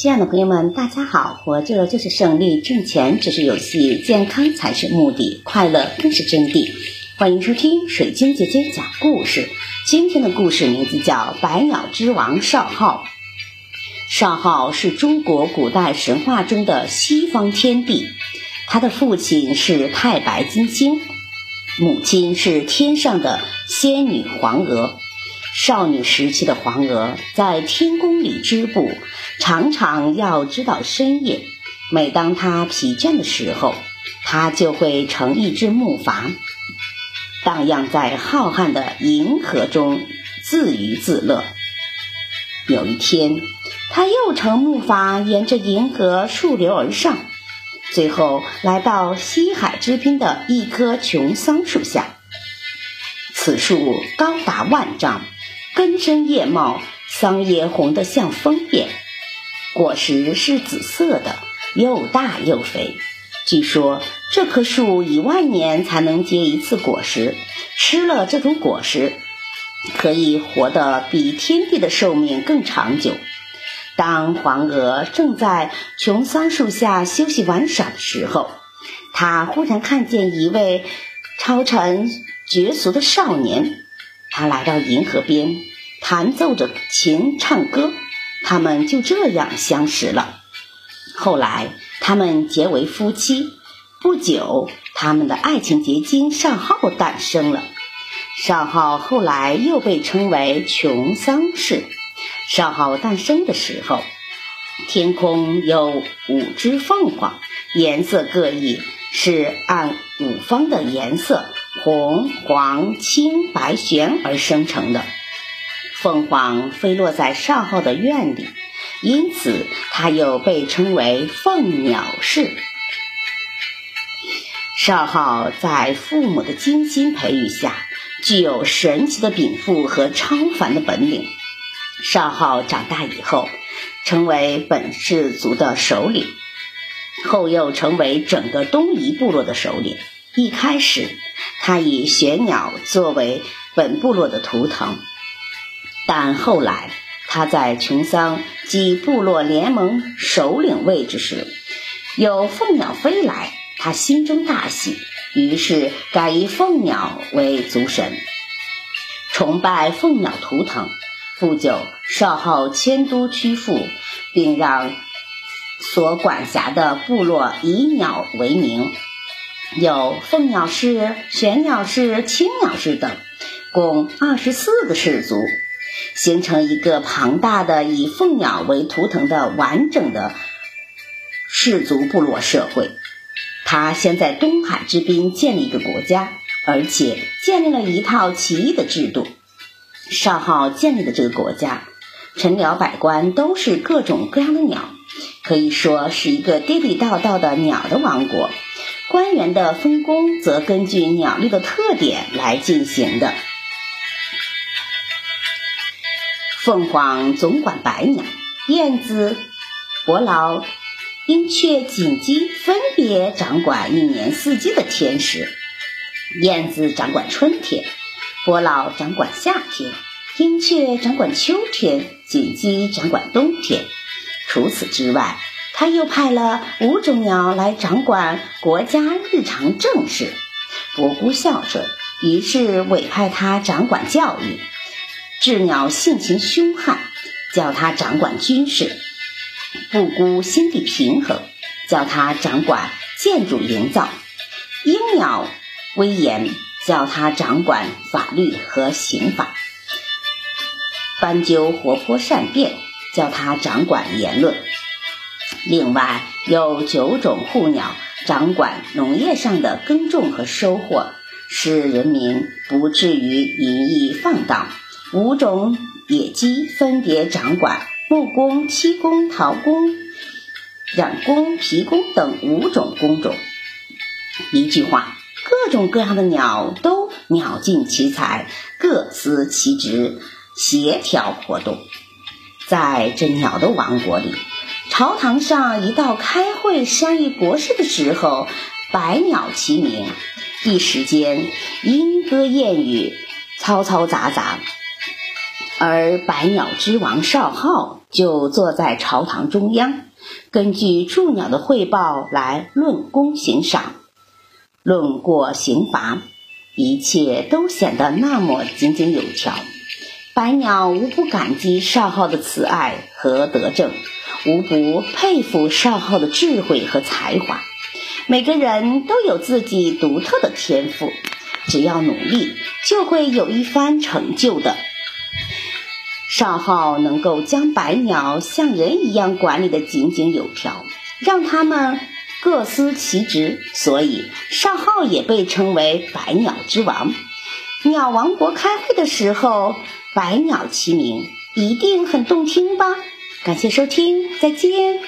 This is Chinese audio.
亲爱的朋友们，大家好！活着就是胜利，挣钱只是游戏，健康才是目的，快乐更是真谛。欢迎收听水晶姐姐讲故事。今天的故事名字叫《百鸟之王少昊》。少昊是中国古代神话中的西方天帝，他的父亲是太白金星，母亲是天上的仙女黄娥。少女时期的黄娥在天宫里织布，常常要织到深夜。每当他疲倦的时候，他就会乘一只木筏，荡漾在浩瀚的银河中，自娱自乐。有一天，他又乘木筏沿着银河溯流而上，最后来到西海之滨的一棵琼桑树下。此树高达万丈。根深叶茂，桑叶红得像枫叶，果实是紫色的，又大又肥。据说这棵树一万年才能结一次果实，吃了这种果实，可以活得比天地的寿命更长久。当黄鹅正在琼桑树下休息玩耍的时候，它忽然看见一位超尘绝俗的少年。他来到银河边，弹奏着琴唱歌，他们就这样相识了。后来，他们结为夫妻。不久，他们的爱情结晶少昊诞生了。少昊后来又被称为琼桑氏。少昊诞生的时候，天空有五只凤凰，颜色各异，是按五方的颜色。红、黄、青、白、玄而生成的凤凰飞落在少昊的院里，因此它又被称为凤鸟氏。少昊在父母的精心培育下，具有神奇的禀赋和超凡的本领。少昊长大以后，成为本氏族的首领，后又成为整个东夷部落的首领。一开始，他以玄鸟作为本部落的图腾，但后来他在琼桑及部落联盟首领位置时，有凤鸟飞来，他心中大喜，于是改以凤鸟为族神，崇拜凤鸟图腾。不久，少昊迁都曲阜，并让所管辖的部落以鸟为名。有凤鸟氏、玄鸟氏、青鸟氏等，共二十四个氏族，形成一个庞大的以凤鸟为图腾的完整的氏族部落社会。他先在东海之滨建立一个国家，而且建立了一套奇异的制度。少昊建立的这个国家，臣僚百官都是各种各样的鸟，可以说是一个地地道道的鸟的王国。官员的分工则根据鸟类的特点来进行的。凤凰总管百鸟，燕子、伯劳、鹰雀、锦鸡分别掌管一年四季的天时。燕子掌管春天，伯劳掌管夏天，鹰雀掌管秋天，锦鸡掌管冬天。除此之外，他又派了五种鸟来掌管国家日常政事，伯姑孝顺，于是委派他掌管教育；鸷鸟性情凶悍，叫他掌管军事；不顾心地平衡，叫他掌管建筑营造；鹰鸟威严，叫他掌管法律和刑法；斑鸠活泼善变，叫他掌管言论。另外有九种护鸟，掌管农业上的耕种和收获，使人民不至于淫逸放荡。五种野鸡分别掌管木工、漆工、陶工、染工、皮工等五种工种。一句话，各种各样的鸟都鸟尽其才，各司其职，协调活动。在这鸟的王国里。朝堂上一到开会商议国事的时候，百鸟齐鸣，一时间莺歌燕语，嘈嘈杂杂。而百鸟之王少昊就坐在朝堂中央，根据祝鸟的汇报来论功行赏、论过刑罚，一切都显得那么井井有条。百鸟无不感激少昊的慈爱和德政，无不佩服少昊的智慧和才华。每个人都有自己独特的天赋，只要努力，就会有一番成就的。少昊能够将百鸟像人一样管理的井井有条，让他们各司其职，所以少昊也被称为百鸟之王。鸟王国开会的时候，百鸟齐鸣，一定很动听吧？感谢收听，再见。